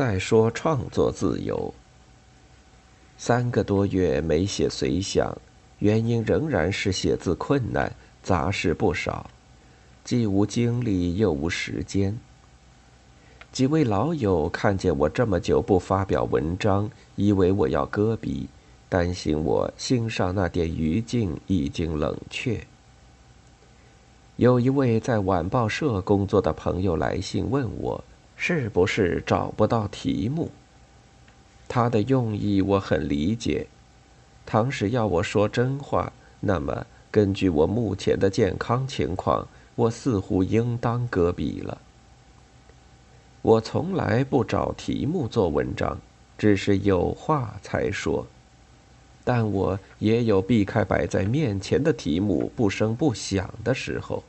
再说创作自由。三个多月没写随想，原因仍然是写字困难，杂事不少，既无精力又无时间。几位老友看见我这么久不发表文章，以为我要搁笔，担心我心上那点余烬已经冷却。有一位在晚报社工作的朋友来信问我，是不是找不到题目？他的用意我很理解。倘使要我说真话，那么根据我目前的健康情况，我似乎应当搁笔了。我从来不找题目做文章，只是有话才说。但我也有避开摆在面前的题目不声不响的时候。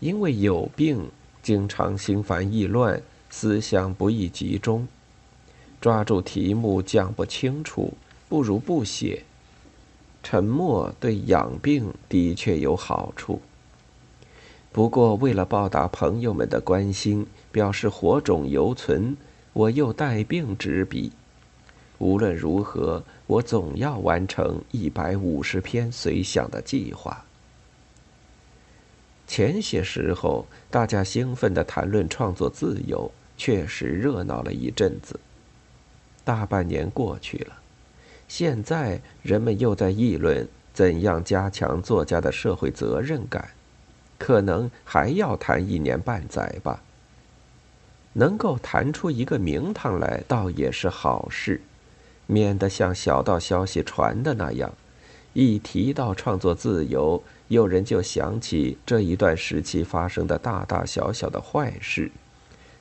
因为有病，经常心烦意乱，思想不易集中，抓住题目讲不清楚，不如不写。沉默对养病的确有好处。不过，为了报答朋友们的关心，表示火种犹存，我又带病执笔。无论如何，我总要完成一百五十篇随想的计划。前些时候，大家兴奋地谈论创作自由，确实热闹了一阵子。大半年过去了，现在人们又在议论怎样加强作家的社会责任感，可能还要谈一年半载吧。能够谈出一个名堂来，倒也是好事，免得像小道消息传的那样，一提到创作自由。有人就想起这一段时期发生的大大小小的坏事，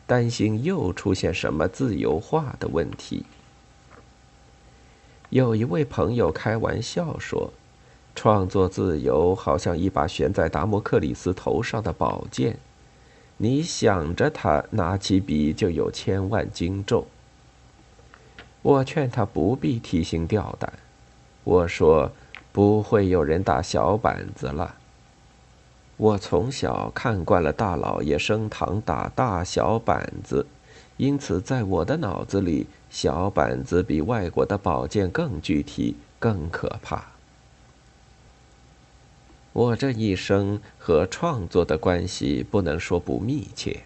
担心又出现什么自由化的问题。有一位朋友开玩笑说：“创作自由好像一把悬在达摩克里斯头上的宝剑，你想着他拿起笔就有千万斤重。”我劝他不必提心吊胆，我说。不会有人打小板子了。我从小看惯了大老爷升堂打大小板子，因此在我的脑子里，小板子比外国的宝剑更具体、更可怕。我这一生和创作的关系不能说不密切。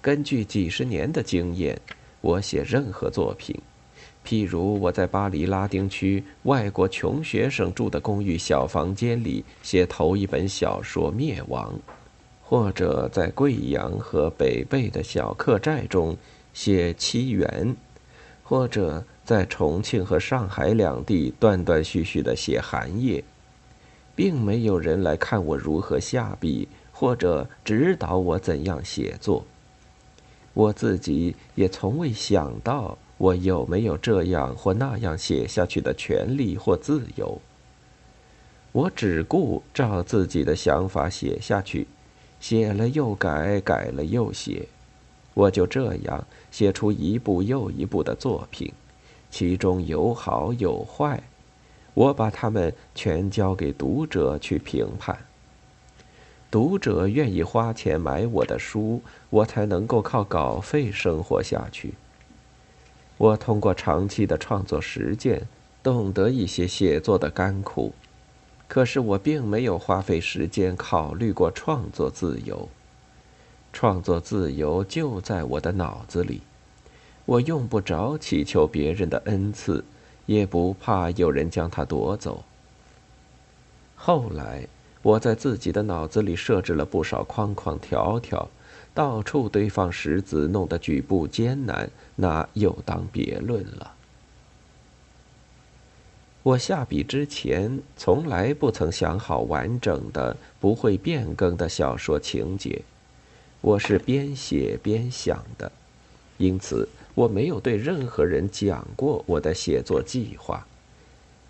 根据几十年的经验，我写任何作品。譬如我在巴黎拉丁区外国穷学生住的公寓小房间里写头一本小说《灭亡》，或者在贵阳和北碚的小客栈中写《七元》，或者在重庆和上海两地断断续续的写《寒夜》，并没有人来看我如何下笔，或者指导我怎样写作。我自己也从未想到。我有没有这样或那样写下去的权利或自由？我只顾照自己的想法写下去，写了又改，改了又写，我就这样写出一部又一部的作品，其中有好有坏，我把它们全交给读者去评判。读者愿意花钱买我的书，我才能够靠稿费生活下去。我通过长期的创作实践，懂得一些写作的甘苦，可是我并没有花费时间考虑过创作自由。创作自由就在我的脑子里，我用不着祈求别人的恩赐，也不怕有人将它夺走。后来，我在自己的脑子里设置了不少框框条条。到处堆放石子，弄得举步艰难，那又当别论了。我下笔之前，从来不曾想好完整的、不会变更的小说情节，我是边写边想的，因此我没有对任何人讲过我的写作计划，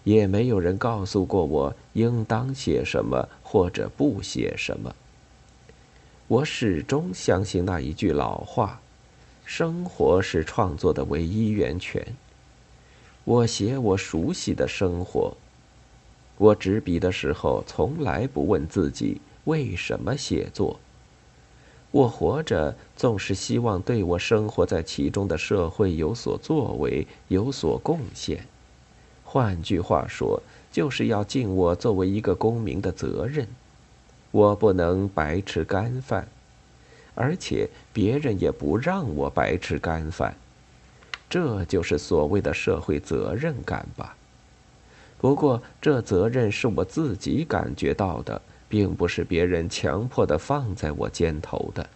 也没有人告诉过我应当写什么或者不写什么。我始终相信那一句老话：“生活是创作的唯一源泉。”我写我熟悉的生活。我执笔的时候，从来不问自己为什么写作。我活着总是希望对我生活在其中的社会有所作为，有所贡献。换句话说，就是要尽我作为一个公民的责任。我不能白吃干饭，而且别人也不让我白吃干饭。这就是所谓的社会责任感吧。不过，这责任是我自己感觉到的。并不是别人强迫的放在我肩头的。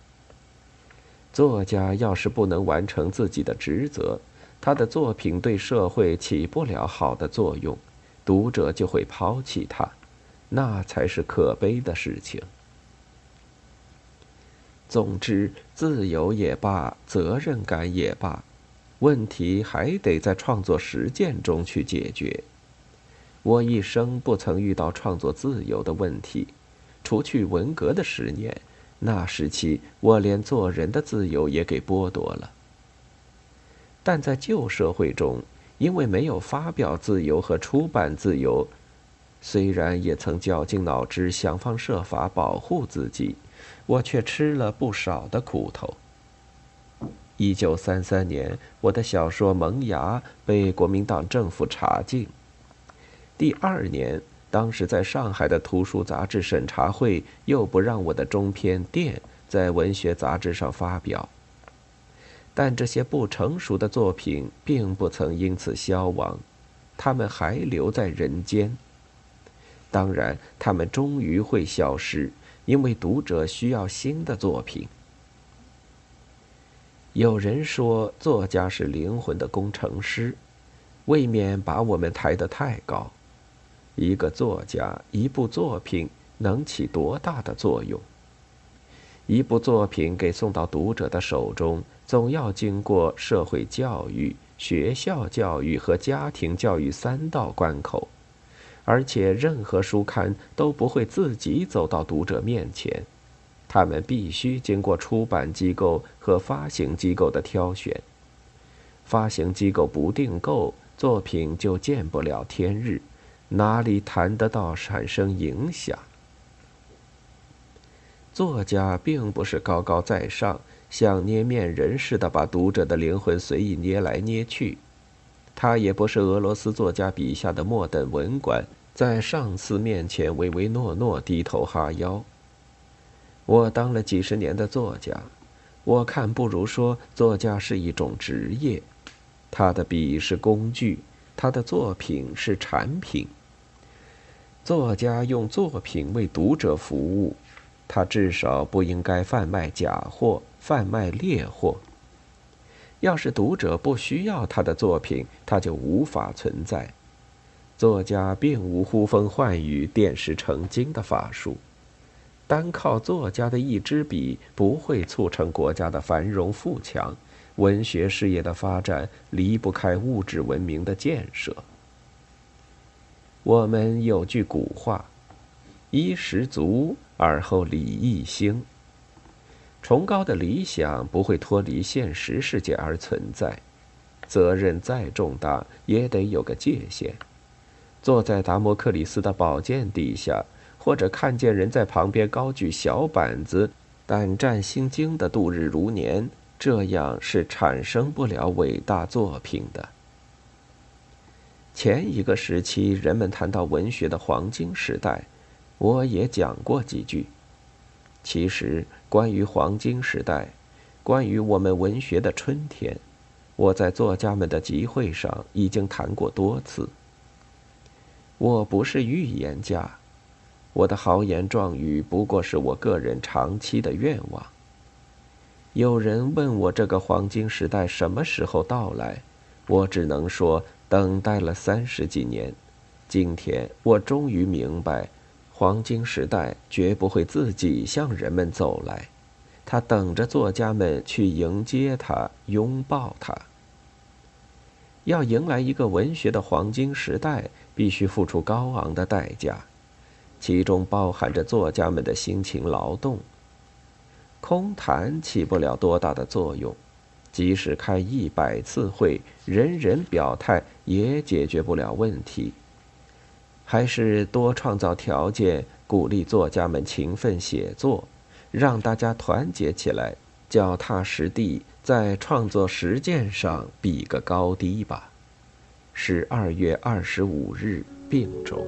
作家要是不能完成自己的职责，他的作品对社会起不了好的作用，读者就会抛弃他，那才是可悲的事情。总之，自由也罢，责任感也罢，问题还得在创作实践中去解决。我一生不曾遇到创作自由的问题。除去文革的十年，那时期我连做人的自由也给剥夺了。但在旧社会中，因为没有发表自由和出版自由，虽然也曾绞尽脑汁想方设法保护自己，我却吃了不少的苦头。一九三三年，我的小说《萌芽》被国民党政府查禁。第二年。当时在上海的图书杂志审查会又不让我的中篇《电》在文学杂志上发表，但这些不成熟的作品并不曾因此消亡，他们还留在人间。当然，他们终于会消失，因为读者需要新的作品。有人说，作家是灵魂的工程师，未免把我们抬得太高。一个作家，一部作品能起多大的作用？一部作品给送到读者的手中，总要经过社会教育、学校教育和家庭教育三道关口，而且任何书刊都不会自己走到读者面前，他们必须经过出版机构和发行机构的挑选。发行机构不订购，作品就见不了天日。哪里谈得到产生影响？作家并不是高高在上，像捏面人似的把读者的灵魂随意捏来捏去；他也不是俄罗斯作家笔下的末等文官，在上司面前唯唯诺诺、低头哈腰。我当了几十年的作家，我看不如说作家是一种职业，他的笔是工具，他的作品是产品。作家用作品为读者服务，他至少不应该贩卖假货、贩卖劣货。要是读者不需要他的作品，他就无法存在。作家并无呼风唤雨、点石成金的法术，单靠作家的一支笔不会促成国家的繁荣富强。文学事业的发展离不开物质文明的建设。我们有句古话：“衣食足，而后礼义兴。”崇高的理想不会脱离现实世界而存在，责任再重大也得有个界限。坐在达摩克里斯的宝剑底下，或者看见人在旁边高举小板子、胆战心惊的度日如年，这样是产生不了伟大作品的。前一个时期，人们谈到文学的黄金时代，我也讲过几句。其实，关于黄金时代，关于我们文学的春天，我在作家们的集会上已经谈过多次。我不是预言家，我的豪言壮语不过是我个人长期的愿望。有人问我这个黄金时代什么时候到来，我只能说。等待了三十几年，今天我终于明白，黄金时代绝不会自己向人们走来，他等着作家们去迎接他、拥抱他。要迎来一个文学的黄金时代，必须付出高昂的代价，其中包含着作家们的辛勤劳动。空谈起不了多大的作用。即使开一百次会，人人表态也解决不了问题。还是多创造条件，鼓励作家们勤奋写作，让大家团结起来，脚踏实地，在创作实践上比个高低吧。十二月二十五日，病中。